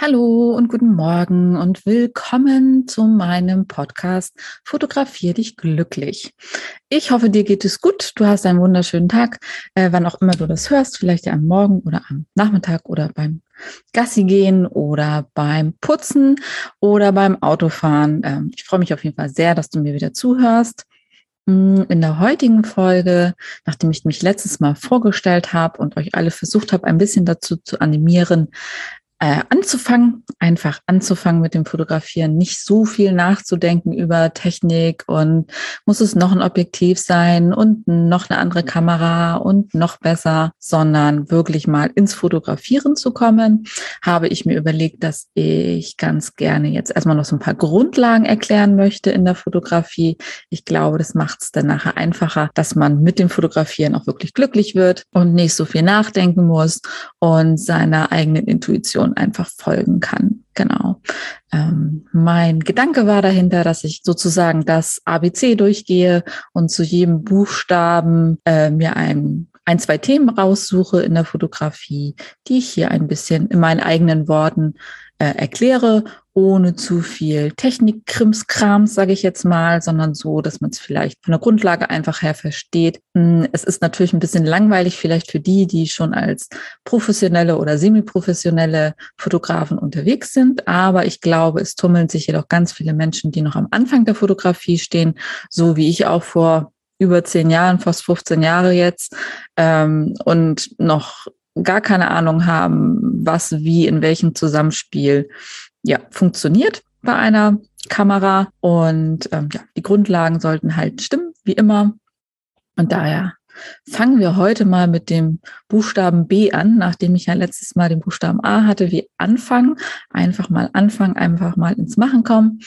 Hallo und guten Morgen und willkommen zu meinem Podcast Fotografier dich glücklich. Ich hoffe, dir geht es gut. Du hast einen wunderschönen Tag, äh, wann auch immer du das hörst, vielleicht am Morgen oder am Nachmittag oder beim Gassi gehen oder beim Putzen oder beim Autofahren. Ähm, ich freue mich auf jeden Fall sehr, dass du mir wieder zuhörst. Hm, in der heutigen Folge, nachdem ich mich letztes Mal vorgestellt habe und euch alle versucht habe, ein bisschen dazu zu animieren, äh, anzufangen, einfach anzufangen mit dem Fotografieren, nicht so viel nachzudenken über Technik und muss es noch ein Objektiv sein und noch eine andere Kamera und noch besser, sondern wirklich mal ins Fotografieren zu kommen, habe ich mir überlegt, dass ich ganz gerne jetzt erstmal noch so ein paar Grundlagen erklären möchte in der Fotografie. Ich glaube, das macht es dann nachher einfacher, dass man mit dem Fotografieren auch wirklich glücklich wird und nicht so viel nachdenken muss und seiner eigenen Intuition Intuition einfach folgen kann. Genau. Ähm, mein Gedanke war dahinter, dass ich sozusagen das ABC durchgehe und zu jedem Buchstaben äh, mir ein, ein, zwei Themen raussuche in der Fotografie, die ich hier ein bisschen in meinen eigenen Worten äh, erkläre ohne zu viel Technik-Krimskrams, sage ich jetzt mal, sondern so, dass man es vielleicht von der Grundlage einfach her versteht. Hm, es ist natürlich ein bisschen langweilig vielleicht für die, die schon als professionelle oder semi-professionelle Fotografen unterwegs sind, aber ich glaube, es tummeln sich jedoch ganz viele Menschen, die noch am Anfang der Fotografie stehen, so wie ich auch vor über zehn Jahren, fast 15 Jahre jetzt, ähm, und noch gar keine Ahnung haben, was wie in welchem Zusammenspiel ja, funktioniert bei einer Kamera. Und ähm, ja, die Grundlagen sollten halt stimmen, wie immer. Und daher fangen wir heute mal mit dem Buchstaben B an, nachdem ich ja letztes Mal den Buchstaben A hatte, wie Anfang. Einfach mal anfangen, einfach mal ins Machen kommen.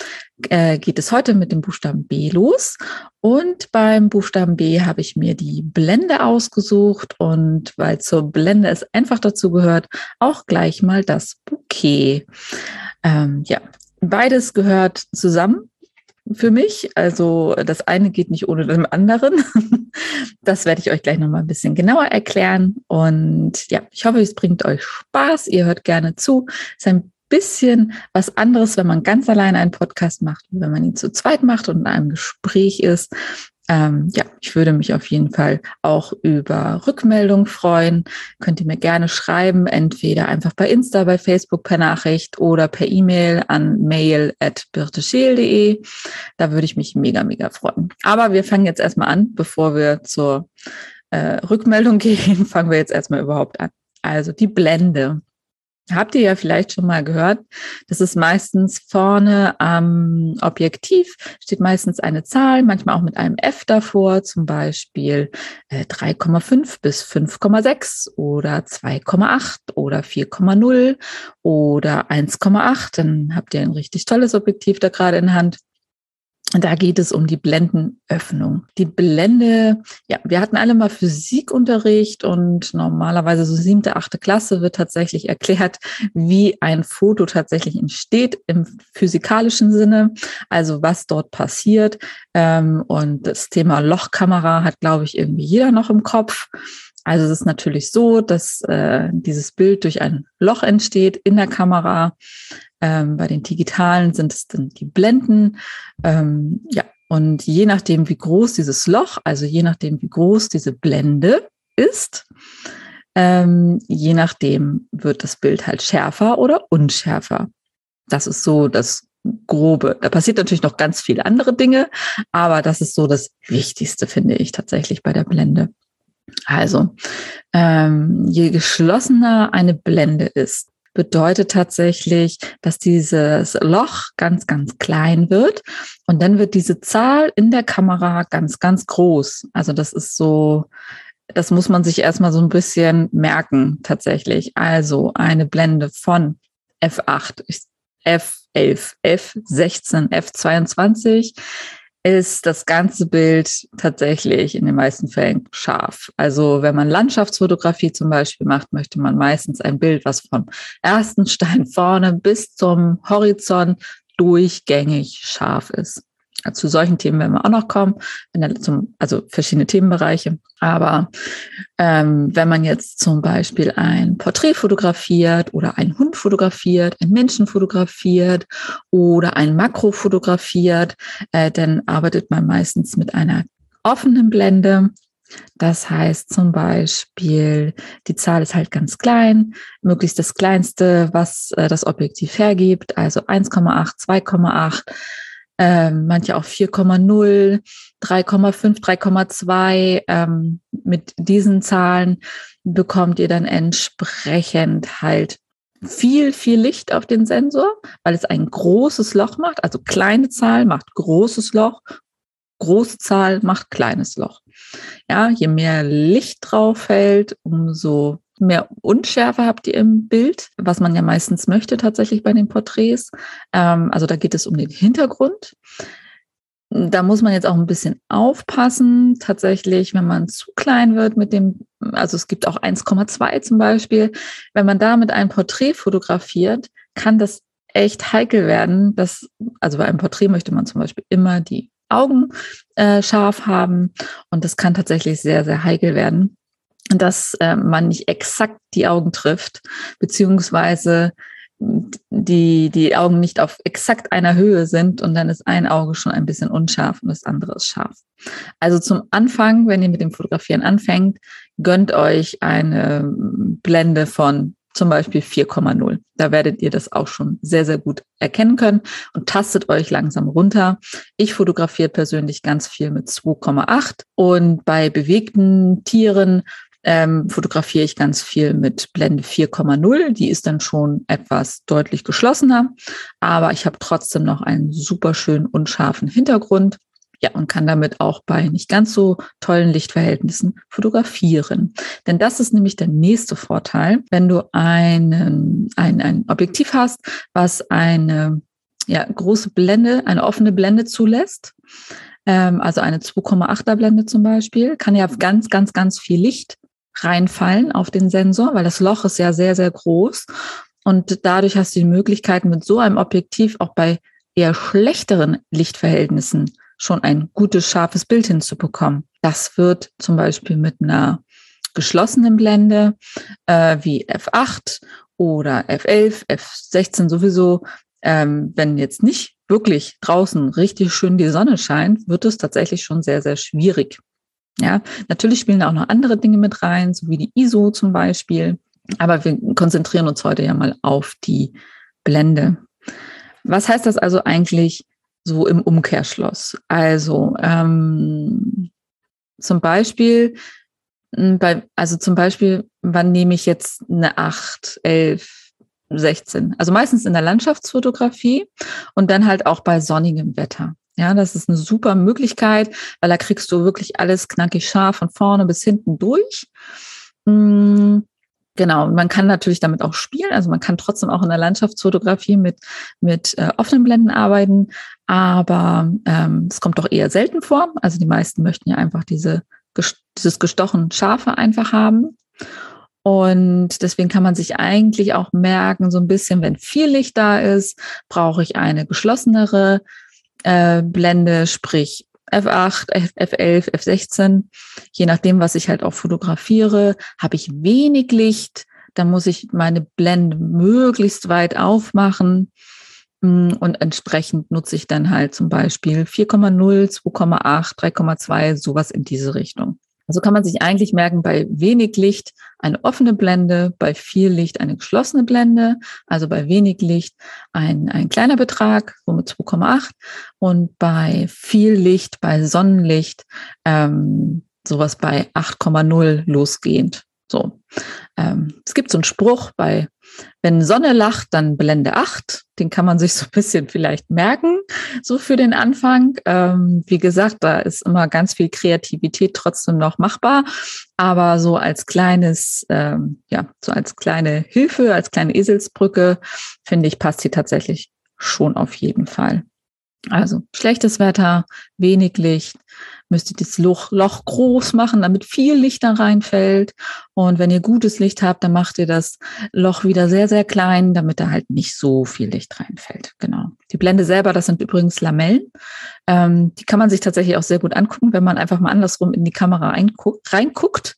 Äh, geht es heute mit dem Buchstaben B los. Und beim Buchstaben B habe ich mir die Blende ausgesucht und weil zur Blende es einfach dazu gehört, auch gleich mal das Bouquet. Ähm, ja, beides gehört zusammen für mich. Also das eine geht nicht ohne dem anderen. Das werde ich euch gleich nochmal ein bisschen genauer erklären. Und ja, ich hoffe, es bringt euch Spaß. Ihr hört gerne zu. Es ist ein bisschen was anderes, wenn man ganz alleine einen Podcast macht, wenn man ihn zu zweit macht und in einem Gespräch ist. Ähm, ja, ich würde mich auf jeden Fall auch über Rückmeldung freuen. Könnt ihr mir gerne schreiben, entweder einfach bei Insta, bei Facebook per Nachricht oder per E-Mail an mail.birtescheel.de. Da würde ich mich mega, mega freuen. Aber wir fangen jetzt erstmal an, bevor wir zur äh, Rückmeldung gehen, fangen wir jetzt erstmal überhaupt an. Also die Blende habt ihr ja vielleicht schon mal gehört. Das ist meistens vorne am Objektiv, steht meistens eine Zahl, manchmal auch mit einem F davor, zum Beispiel 3,5 äh, bis 5,6 oder 2,8 oder 4,0 oder 1,8. Dann habt ihr ein richtig tolles Objektiv da gerade in Hand. Da geht es um die Blendenöffnung. Die Blende, ja, wir hatten alle mal Physikunterricht und normalerweise so siebte, achte Klasse wird tatsächlich erklärt, wie ein Foto tatsächlich entsteht im physikalischen Sinne, also was dort passiert. Ähm, und das Thema Lochkamera hat, glaube ich, irgendwie jeder noch im Kopf. Also es ist natürlich so, dass äh, dieses Bild durch ein Loch entsteht in der Kamera. Ähm, bei den digitalen sind es dann die Blenden. Ähm, ja, und je nachdem, wie groß dieses Loch, also je nachdem, wie groß diese Blende ist, ähm, je nachdem wird das Bild halt schärfer oder unschärfer. Das ist so das Grobe. Da passiert natürlich noch ganz viele andere Dinge, aber das ist so das Wichtigste, finde ich tatsächlich bei der Blende. Also, ähm, je geschlossener eine Blende ist, bedeutet tatsächlich, dass dieses Loch ganz, ganz klein wird und dann wird diese Zahl in der Kamera ganz, ganz groß. Also das ist so, das muss man sich erstmal so ein bisschen merken tatsächlich. Also eine Blende von F8, F11, F16, F22 ist das ganze Bild tatsächlich in den meisten Fällen scharf. Also wenn man Landschaftsfotografie zum Beispiel macht, möchte man meistens ein Bild, was vom ersten Stein vorne bis zum Horizont durchgängig scharf ist. Zu solchen Themen werden wir auch noch kommen, zum, also verschiedene Themenbereiche. Aber ähm, wenn man jetzt zum Beispiel ein Porträt fotografiert oder einen Hund fotografiert, einen Menschen fotografiert oder ein Makro fotografiert, äh, dann arbeitet man meistens mit einer offenen Blende. Das heißt zum Beispiel, die Zahl ist halt ganz klein, möglichst das kleinste, was äh, das Objektiv hergibt, also 1,8, 2,8 ähm, manche auch 4,0, 3,5, 3,2. Ähm, mit diesen Zahlen bekommt ihr dann entsprechend halt viel, viel Licht auf den Sensor, weil es ein großes Loch macht. Also kleine Zahl macht großes Loch, große Zahl macht kleines Loch. Ja, je mehr Licht drauf fällt, umso mehr Unschärfe habt ihr im Bild, was man ja meistens möchte tatsächlich bei den Porträts. Ähm, also da geht es um den Hintergrund. Da muss man jetzt auch ein bisschen aufpassen, tatsächlich, wenn man zu klein wird mit dem, also es gibt auch 1,2 zum Beispiel, wenn man da mit einem Porträt fotografiert, kann das echt heikel werden. Das, also bei einem Porträt möchte man zum Beispiel immer die Augen äh, scharf haben und das kann tatsächlich sehr, sehr heikel werden dass äh, man nicht exakt die Augen trifft, beziehungsweise die, die Augen nicht auf exakt einer Höhe sind und dann ist ein Auge schon ein bisschen unscharf und das andere ist scharf. Also zum Anfang, wenn ihr mit dem Fotografieren anfängt, gönnt euch eine Blende von zum Beispiel 4,0. Da werdet ihr das auch schon sehr, sehr gut erkennen können und tastet euch langsam runter. Ich fotografiere persönlich ganz viel mit 2,8 und bei bewegten Tieren ähm, fotografiere ich ganz viel mit Blende 4,0. Die ist dann schon etwas deutlich geschlossener, aber ich habe trotzdem noch einen super schönen unscharfen Hintergrund. Ja, und kann damit auch bei nicht ganz so tollen Lichtverhältnissen fotografieren. Denn das ist nämlich der nächste Vorteil, wenn du einen, ein, ein Objektiv hast, was eine ja, große Blende, eine offene Blende zulässt. Ähm, also eine 2,8er Blende zum Beispiel, kann ja ganz, ganz, ganz viel Licht reinfallen auf den Sensor, weil das Loch ist ja sehr, sehr groß. Und dadurch hast du die Möglichkeit, mit so einem Objektiv auch bei eher schlechteren Lichtverhältnissen schon ein gutes, scharfes Bild hinzubekommen. Das wird zum Beispiel mit einer geschlossenen Blende äh, wie F8 oder F11, F16 sowieso, ähm, wenn jetzt nicht wirklich draußen richtig schön die Sonne scheint, wird es tatsächlich schon sehr, sehr schwierig. Ja, natürlich spielen da auch noch andere Dinge mit rein, so wie die ISO zum Beispiel. Aber wir konzentrieren uns heute ja mal auf die Blende. Was heißt das also eigentlich so im Umkehrschluss? Also ähm, zum Beispiel, hm, bei, also zum Beispiel, wann nehme ich jetzt eine 8, 11, 16? Also meistens in der Landschaftsfotografie und dann halt auch bei sonnigem Wetter. Ja, das ist eine super Möglichkeit, weil da kriegst du wirklich alles knackig scharf von vorne bis hinten durch. Mm, genau, man kann natürlich damit auch spielen. Also man kann trotzdem auch in der Landschaftsfotografie mit, mit äh, offenen Blenden arbeiten, aber ähm, es kommt doch eher selten vor. Also die meisten möchten ja einfach diese, dieses gestochen Scharfe einfach haben. Und deswegen kann man sich eigentlich auch merken, so ein bisschen, wenn viel Licht da ist, brauche ich eine geschlossenere äh, Blende, sprich F8, F11, F16, je nachdem, was ich halt auch fotografiere, habe ich wenig Licht, dann muss ich meine Blende möglichst weit aufmachen. Mm, und entsprechend nutze ich dann halt zum Beispiel 4,0, 2,8, 3,2, sowas in diese Richtung. Also kann man sich eigentlich merken, bei wenig Licht eine offene Blende, bei viel Licht eine geschlossene Blende, also bei wenig Licht ein, ein kleiner Betrag, so mit 2,8 und bei viel Licht, bei Sonnenlicht ähm, sowas bei 8,0 losgehend. So. Ähm, es gibt so einen Spruch bei, wenn Sonne lacht, dann Blende 8. Den kann man sich so ein bisschen vielleicht merken, so für den Anfang. Ähm, wie gesagt, da ist immer ganz viel Kreativität trotzdem noch machbar. Aber so als kleines, ähm, ja, so als kleine Hilfe, als kleine Eselsbrücke, finde ich, passt sie tatsächlich schon auf jeden Fall. Also schlechtes Wetter, wenig Licht, müsst ihr das Loch, Loch groß machen, damit viel Licht da reinfällt. Und wenn ihr gutes Licht habt, dann macht ihr das Loch wieder sehr, sehr klein, damit da halt nicht so viel Licht reinfällt. Genau. Die Blende selber, das sind übrigens Lamellen. Ähm, die kann man sich tatsächlich auch sehr gut angucken, wenn man einfach mal andersrum in die Kamera reinguckt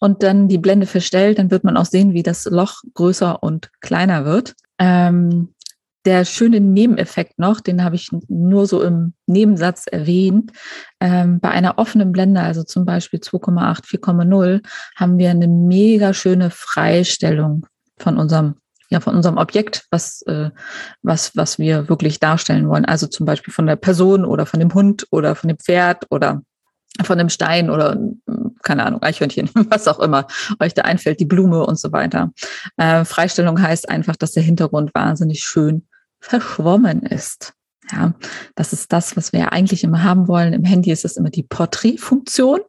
und dann die Blende verstellt, dann wird man auch sehen, wie das Loch größer und kleiner wird. Ähm, der schöne Nebeneffekt noch, den habe ich nur so im Nebensatz erwähnt. Ähm, bei einer offenen Blende, also zum Beispiel 2,8, 4,0, haben wir eine mega schöne Freistellung von unserem ja, von unserem Objekt, was, äh, was, was wir wirklich darstellen wollen. Also zum Beispiel von der Person oder von dem Hund oder von dem Pferd oder von dem Stein oder keine Ahnung, Eichhörnchen, was auch immer euch da einfällt, die Blume und so weiter. Äh, Freistellung heißt einfach, dass der Hintergrund wahnsinnig schön verschwommen ist. Ja, das ist das, was wir eigentlich immer haben wollen. Im Handy ist es immer die Porträtfunktion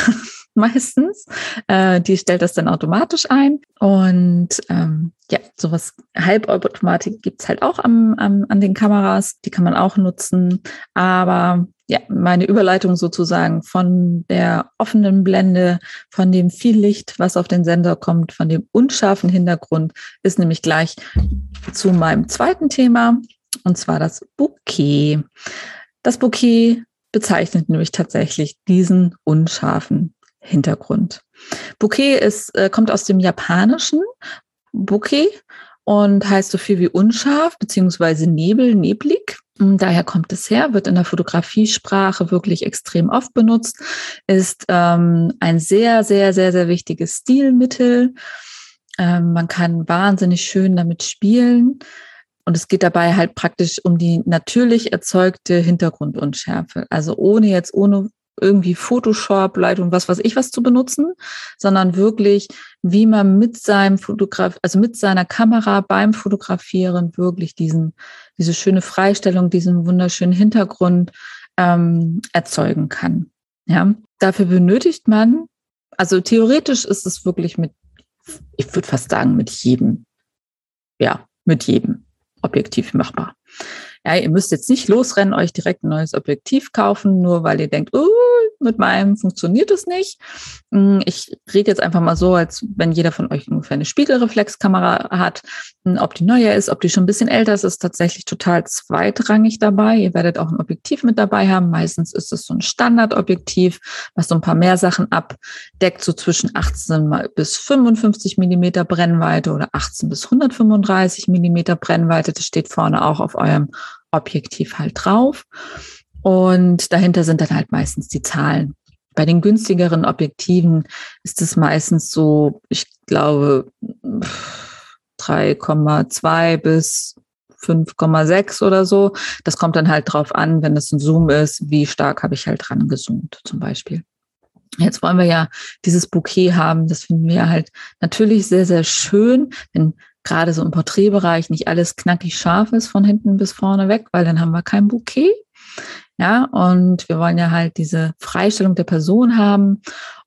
meistens. Äh, die stellt das dann automatisch ein. Und ähm, ja, sowas Halbautomatik gibt's halt auch am, am, an den Kameras. Die kann man auch nutzen. Aber ja, meine Überleitung sozusagen von der offenen Blende, von dem viel Licht, was auf den Sender kommt, von dem unscharfen Hintergrund, ist nämlich gleich zu meinem zweiten Thema, und zwar das Bouquet. Das Bouquet bezeichnet nämlich tatsächlich diesen unscharfen Hintergrund. Bouquet ist, äh, kommt aus dem Japanischen, Bouquet, und heißt so viel wie unscharf beziehungsweise Nebel, neblig. Daher kommt es her, wird in der Fotografiesprache wirklich extrem oft benutzt, ist ähm, ein sehr, sehr, sehr, sehr wichtiges Stilmittel. Ähm, man kann wahnsinnig schön damit spielen. Und es geht dabei halt praktisch um die natürlich erzeugte Hintergrundunschärfe. Also ohne jetzt, ohne irgendwie Photoshop, Leitung, was weiß ich was zu benutzen, sondern wirklich, wie man mit seinem Fotograf, also mit seiner Kamera beim Fotografieren wirklich diesen, diese schöne Freistellung, diesen wunderschönen Hintergrund ähm, erzeugen kann. Ja, dafür benötigt man, also theoretisch ist es wirklich mit, ich würde fast sagen, mit jedem, ja, mit jedem Objektiv machbar. Ja, ihr müsst jetzt nicht losrennen, euch direkt ein neues Objektiv kaufen, nur weil ihr denkt, uh, mit meinem funktioniert es nicht. Hm, ich rede jetzt einfach mal so, als wenn jeder von euch ungefähr eine Spiegelreflexkamera hat. Hm, ob die neuer ist, ob die schon ein bisschen älter ist, ist tatsächlich total zweitrangig dabei. Ihr werdet auch ein Objektiv mit dabei haben. Meistens ist es so ein Standardobjektiv, was so ein paar mehr Sachen abdeckt, so zwischen 18 bis 55 Millimeter Brennweite oder 18 bis 135 Millimeter Brennweite. Das steht vorne auch auf eurem Objektiv halt drauf. Und dahinter sind dann halt meistens die Zahlen. Bei den günstigeren Objektiven ist es meistens so, ich glaube, 3,2 bis 5,6 oder so. Das kommt dann halt drauf an, wenn es ein Zoom ist, wie stark habe ich halt dran gezoomt zum Beispiel. Jetzt wollen wir ja dieses Bouquet haben. Das finden wir halt natürlich sehr, sehr schön, wenn gerade so im Porträtbereich nicht alles knackig scharf ist von hinten bis vorne weg, weil dann haben wir kein Bouquet. Ja, und wir wollen ja halt diese Freistellung der Person haben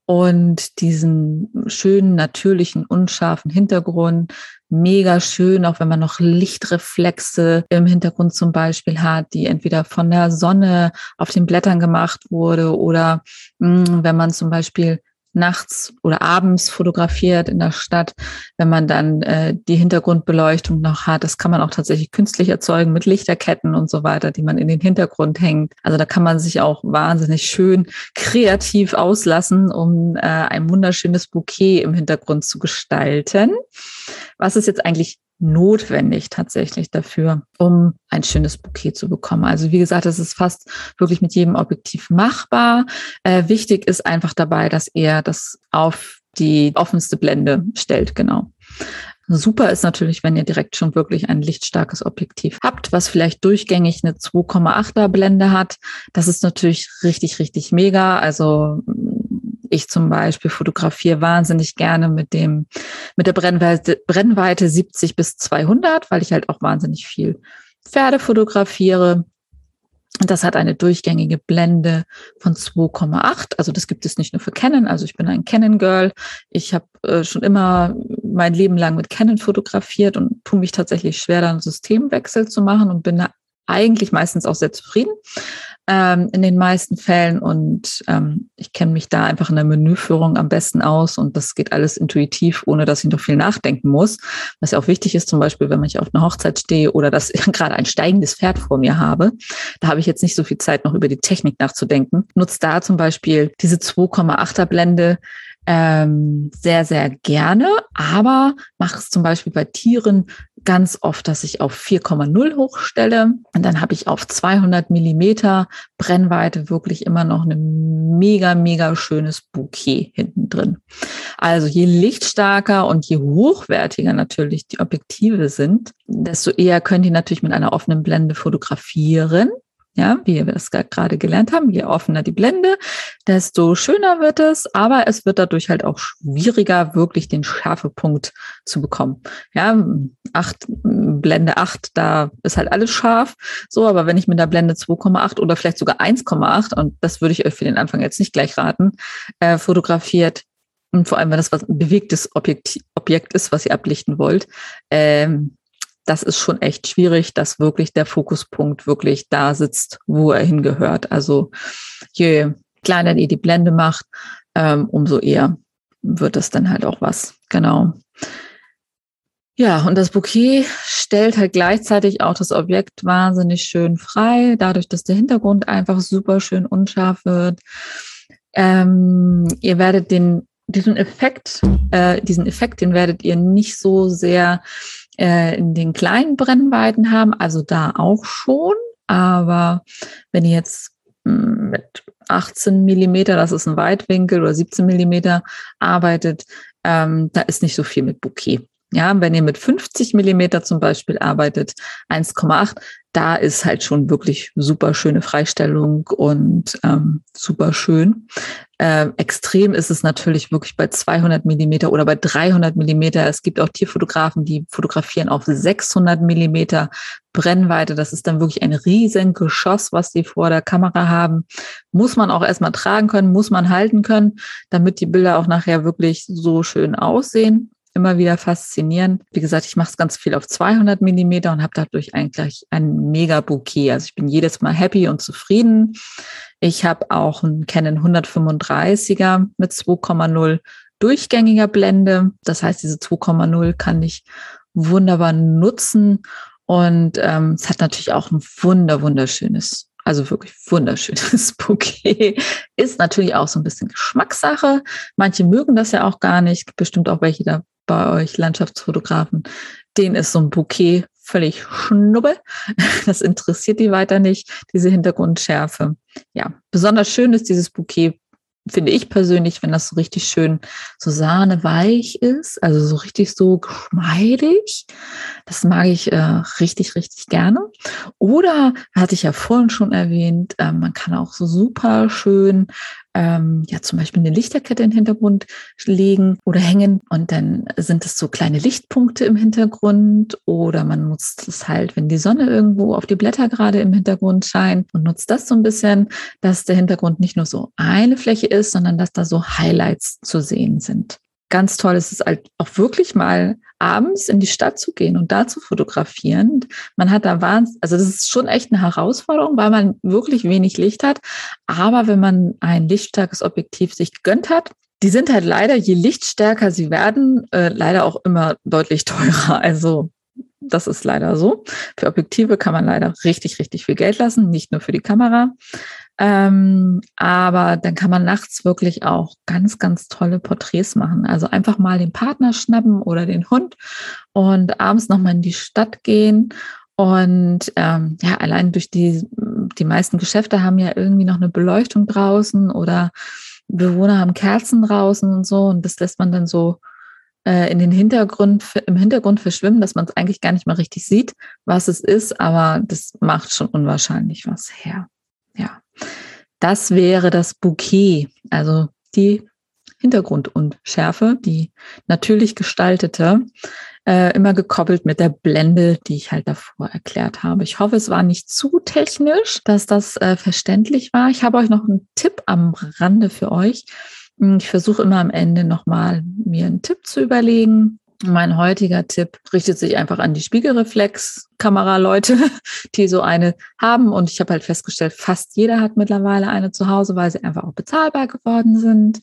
und diesen schönen, natürlichen, unscharfen Hintergrund. Mega schön, auch wenn man noch Lichtreflexe im Hintergrund zum Beispiel hat, die entweder von der Sonne auf den Blättern gemacht wurde oder mh, hm, wenn man zum Beispiel nachts oder abends fotografiert in der Stadt, wenn man dann äh, die Hintergrundbeleuchtung noch hat. Das kann man auch tatsächlich künstlich erzeugen mit Lichterketten und so weiter, die man in den Hintergrund hängt. Also da kann man sich auch wahnsinnig schön kreativ auslassen, um äh, ein wunderschönes Bouquet im Hintergrund zu gestalten. Was ist jetzt eigentlich notwendig tatsächlich dafür, um ein schönes Bouquet zu bekommen. Also wie gesagt, es ist fast wirklich mit jedem Objektiv machbar. Äh, wichtig ist einfach dabei, dass er das auf die offenste Blende stellt, genau. Super ist natürlich, wenn ihr direkt schon wirklich ein lichtstarkes Objektiv habt, was vielleicht durchgängig eine 2,8er Blende hat. Das ist natürlich richtig, richtig mega. Also ich zum Beispiel fotografiere wahnsinnig gerne mit dem, mit der Brennweite, Brennweite 70 bis 200, weil ich halt auch wahnsinnig viel Pferde fotografiere. Und das hat eine durchgängige Blende von 2,8. Also das gibt es nicht nur für Canon. Also ich bin ein Canon-Girl. Ich habe äh, schon immer mein Leben lang mit Canon fotografiert und tue mich tatsächlich schwer, da einen Systemwechsel zu machen und bin da eigentlich meistens auch sehr zufrieden ähm, in den meisten Fällen. Und ähm, ich kenne mich da einfach in der Menüführung am besten aus und das geht alles intuitiv, ohne dass ich noch viel nachdenken muss. Was ja auch wichtig ist, zum Beispiel, wenn ich auf einer Hochzeit stehe oder dass ich gerade ein steigendes Pferd vor mir habe. Da habe ich jetzt nicht so viel Zeit, noch über die Technik nachzudenken. Nutzt da zum Beispiel diese 2,8er Blende ähm, sehr, sehr gerne, aber mache es zum Beispiel bei Tieren ganz oft, dass ich auf 4,0 hochstelle und dann habe ich auf 200 Millimeter Brennweite wirklich immer noch ein mega, mega schönes Bouquet hinten drin. Also je lichtstarker und je hochwertiger natürlich die Objektive sind, desto eher können die natürlich mit einer offenen Blende fotografieren. Ja, wie wir das gerade gelernt haben, je offener die Blende, desto schöner wird es, aber es wird dadurch halt auch schwieriger, wirklich den Schärfepunkt zu bekommen. Ja, acht, Blende 8, da ist halt alles scharf. So, aber wenn ich mit der Blende 2,8 oder vielleicht sogar 1,8, und das würde ich euch für den Anfang jetzt nicht gleich raten, äh, fotografiert, und vor allem, wenn das was ein bewegtes Objekt, Objekt ist, was ihr ablichten wollt, ähm, das ist schon echt schwierig, dass wirklich der Fokuspunkt wirklich da sitzt, wo er hingehört. Also je kleiner ihr die Blende macht, ähm, umso eher wird es dann halt auch was. Genau. Ja, und das Bouquet stellt halt gleichzeitig auch das Objekt wahnsinnig schön frei, dadurch, dass der Hintergrund einfach super schön unscharf wird. Ähm, ihr werdet den, diesen Effekt, äh, diesen Effekt, den werdet ihr nicht so sehr äh, in den kleinen Brennweiten haben, also da auch schon. Aber wenn ihr jetzt hm, mit 18 Millimeter, das ist ein Weitwinkel, oder 17 Millimeter arbeitet, ähm, da ist nicht so viel mit Bouquet. Ja, wenn ihr mit 50 Millimeter zum Beispiel arbeitet, 1,8, da ist halt schon wirklich super schöne Freistellung und ähm, super schön. Äh, extrem ist es natürlich wirklich bei 200 Millimeter oder bei 300 Millimeter. Es gibt auch Tierfotografen, die fotografieren auf 600 Millimeter Brennweite. Das ist dann wirklich ein riesen Geschoss, was die vor der Kamera haben. Muss man auch erstmal tragen können, muss man halten können, damit die Bilder auch nachher wirklich so schön aussehen immer wieder faszinierend. Wie gesagt, ich mache es ganz viel auf 200 Millimeter und habe dadurch eigentlich ein mega Bouquet. Also ich bin jedes Mal happy und zufrieden. Ich habe auch einen Canon 135er mit 2,0 durchgängiger Blende. Das heißt, diese 2,0 kann ich wunderbar nutzen. Und ähm, es hat natürlich auch ein wunder, wunderschönes also wirklich wunderschönes Bouquet. Ist natürlich auch so ein bisschen Geschmackssache. Manche mögen das ja auch gar nicht. Bestimmt auch welche da bei euch Landschaftsfotografen, denen ist so ein Bouquet völlig schnuppe. Das interessiert die weiter nicht, diese Hintergrundschärfe. Ja, besonders schön ist dieses Bouquet finde ich persönlich, wenn das so richtig schön so sahneweich ist, also so richtig so geschmeidig. Das mag ich äh, richtig, richtig gerne. Oder, hatte ich ja vorhin schon erwähnt, äh, man kann auch so super schön ähm, ja zum Beispiel eine Lichterkette den Hintergrund legen oder hängen und dann sind es so kleine Lichtpunkte im Hintergrund oder man nutzt es halt, wenn die Sonne irgendwo auf die Blätter gerade im Hintergrund scheint und nutzt das so ein bisschen, dass der Hintergrund nicht nur so eine Fläche ist, sondern dass da so Highlights zu sehen sind. Ganz toll ist es halt auch wirklich mal abends in die Stadt zu gehen und da zu fotografieren. Man hat da wahnsinnig, also das ist schon echt eine Herausforderung, weil man wirklich wenig Licht hat. Aber wenn man ein lichtstarkes Objektiv sich gegönnt hat, die sind halt leider, je lichtstärker sie werden, äh, leider auch immer deutlich teurer. Also das ist leider so. Für Objektive kann man leider richtig, richtig viel Geld lassen, nicht nur für die Kamera. Ähm, aber dann kann man nachts wirklich auch ganz, ganz tolle Porträts machen. Also einfach mal den Partner schnappen oder den Hund und abends nochmal in die Stadt gehen. Und ähm, ja, allein durch die, die meisten Geschäfte haben ja irgendwie noch eine Beleuchtung draußen oder Bewohner haben Kerzen draußen und so. Und das lässt man dann so äh, in den Hintergrund, im Hintergrund verschwimmen, dass man es eigentlich gar nicht mehr richtig sieht, was es ist, aber das macht schon unwahrscheinlich was her. Ja, das wäre das Bouquet, also die Hintergrundunschärfe, die natürlich gestaltete, äh, immer gekoppelt mit der Blende, die ich halt davor erklärt habe. Ich hoffe, es war nicht zu technisch, dass das äh, verständlich war. Ich habe euch noch einen Tipp am Rande für euch. Ich versuche immer am Ende nochmal mir einen Tipp zu überlegen. Mein heutiger Tipp richtet sich einfach an die Spiegelreflex-Kameraleute, die so eine haben. Und ich habe halt festgestellt, fast jeder hat mittlerweile eine zu Hause, weil sie einfach auch bezahlbar geworden sind.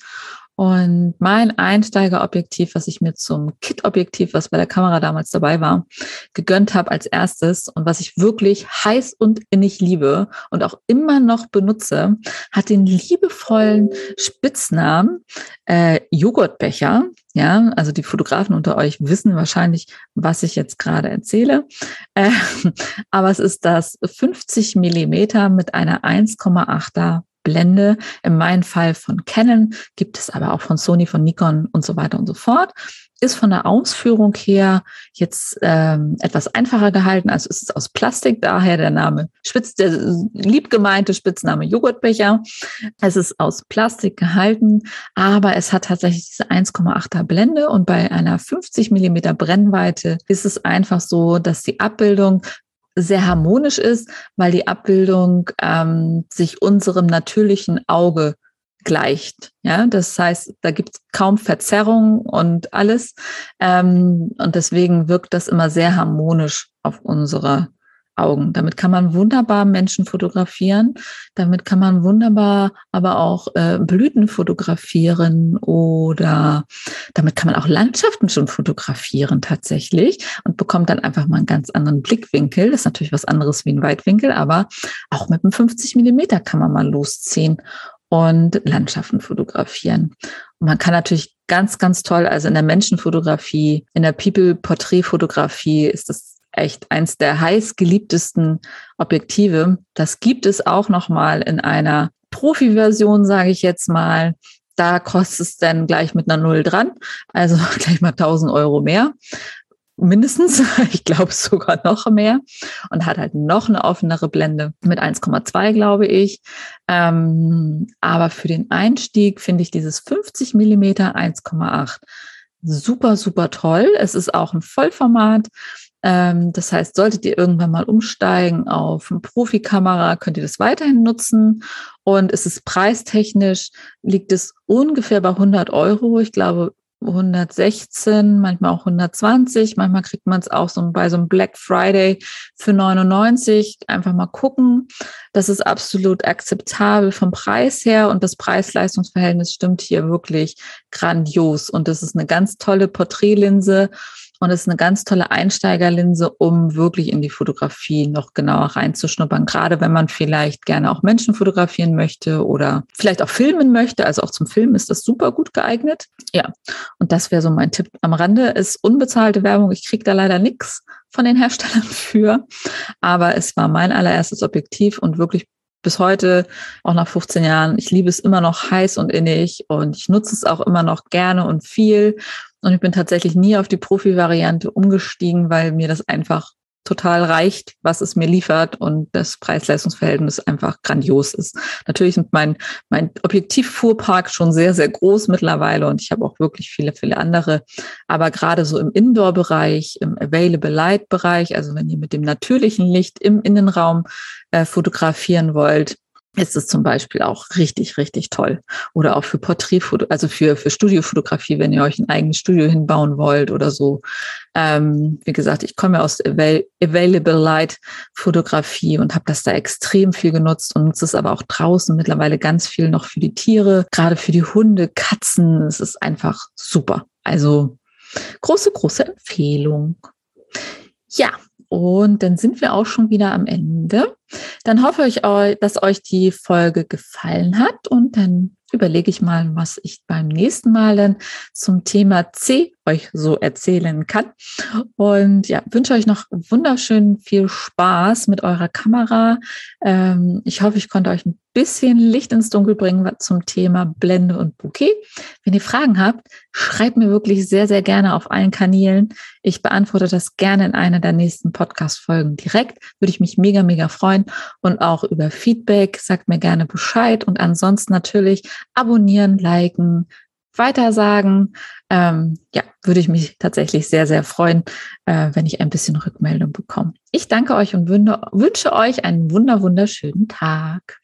Und mein Einsteigerobjektiv, was ich mir zum Kit-Objektiv, was bei der Kamera damals dabei war, gegönnt habe als erstes und was ich wirklich heiß und innig liebe und auch immer noch benutze, hat den liebevollen Spitznamen äh, Joghurtbecher. Ja, also die Fotografen unter euch wissen wahrscheinlich, was ich jetzt gerade erzähle. Äh, aber es ist das 50 Millimeter mit einer 1,8er Blende. In meinem Fall von Canon, gibt es aber auch von Sony, von Nikon und so weiter und so fort. Ist von der Ausführung her jetzt ähm, etwas einfacher gehalten. Also es ist aus Plastik, daher der Name Spitz, der liebgemeinte Spitzname Joghurtbecher. Es ist aus Plastik gehalten, aber es hat tatsächlich diese 1,8er Blende und bei einer 50 Millimeter Brennweite ist es einfach so, dass die Abbildung sehr harmonisch ist, weil die Abbildung ähm, sich unserem natürlichen Auge gleicht. Ja, das heißt, da gibt es kaum Verzerrung und alles. Ähm, und deswegen wirkt das immer sehr harmonisch auf unsere Augen. Damit kann man wunderbar Menschen fotografieren. Damit kann man wunderbar aber auch äh, Blüten fotografieren oder damit kann man auch Landschaften schon fotografieren tatsächlich und bekommt dann einfach mal einen ganz anderen Blickwinkel. Das ist natürlich was anderes wie ein Weitwinkel, aber auch mit einem 50 Millimeter kann man mal losziehen und Landschaften fotografieren. Und man kann natürlich ganz, ganz toll, also in der Menschenfotografie, in der People-Porträtfotografie ist das echt eins der heißgeliebtesten Objektive. Das gibt es auch noch mal in einer Profi-Version, sage ich jetzt mal. Da kostet es dann gleich mit einer Null dran, also gleich mal 1000 Euro mehr mindestens, ich glaube sogar noch mehr und hat halt noch eine offenere Blende mit 1,2, glaube ich. Ähm, aber für den Einstieg finde ich dieses 50 Millimeter 1,8 super, super toll. Es ist auch ein Vollformat. Ähm, das heißt, solltet ihr irgendwann mal umsteigen auf eine Profikamera, könnt ihr das weiterhin nutzen. Und es ist preistechnisch, liegt es ungefähr bei 100 Euro. Ich glaube, 116, manchmal auch 120. Manchmal kriegt man es auch so bei so einem Black Friday für 99. Einfach mal gucken. Das ist absolut akzeptabel vom Preis her und das Preis-Leistungs-Verhältnis stimmt hier wirklich grandios. Und das ist eine ganz tolle Porträtlinse und es ist eine ganz tolle Einsteigerlinse, um wirklich in die Fotografie noch genauer reinzuschnuppern. Gerade wenn man vielleicht gerne auch Menschen fotografieren möchte oder vielleicht auch filmen möchte. Also auch zum Filmen ist das super gut geeignet. Ja, und das wäre so mein Tipp am Rande. Ist unbezahlte Werbung. Ich kriege da leider nichts von den Herstellern für. Aber es war mein allererstes Objektiv und wirklich bis heute, auch nach 15 Jahren, ich liebe es immer noch heiß und innig und ich nutze es auch immer noch gerne und viel. Und ich bin tatsächlich nie auf die Profi-Variante umgestiegen, weil mir das einfach total reicht, was es mir liefert und das Preis-Leistungs-Verhältnis einfach grandios ist. Natürlich sind mein, mein Objektivfuhrpark schon sehr, sehr groß mittlerweile und ich habe auch wirklich viele, viele andere. Aber gerade so im Indoor-Bereich, im Available Light-Bereich, also wenn ihr mit dem natürlichen Licht im Innenraum äh, fotografieren wollt, ist es zum Beispiel auch richtig, richtig toll. Oder auch für Porträtfoto, also für, für Studiofotografie, wenn ihr euch ein eigenes Studio hinbauen wollt oder so. Ähm, wie gesagt, ich komme aus Avail Available Light Fotografie und habe das da extrem viel genutzt und nutze es aber auch draußen mittlerweile ganz viel noch für die Tiere, gerade für die Hunde, Katzen. Es ist einfach super. Also große, große Empfehlung. Ja, und dann sind wir auch schon wieder am Ende. Dann hoffe ich, dass euch die Folge gefallen hat und dann überlege ich mal, was ich beim nächsten Mal dann zum Thema C euch so erzählen kann. Und ja, wünsche euch noch wunderschön viel Spaß mit eurer Kamera. Ähm, ich hoffe, ich konnte euch ein bisschen Licht ins Dunkel bringen zum Thema Blende und Bouquet. Wenn ihr Fragen habt, schreibt mir wirklich sehr, sehr gerne auf allen Kanälen. Ich beantworte das gerne in einer der nächsten Podcast-Folgen direkt. Würde ich mich mega, mega freuen. Und auch über Feedback. Sagt mir gerne Bescheid. Und ansonsten natürlich abonnieren, liken, weitersagen. Ähm, ja, würde ich mich tatsächlich sehr, sehr freuen, äh, wenn ich ein bisschen Rückmeldung bekomme. Ich danke euch und wünsche, euch einen wunder, wunderschönen Tag.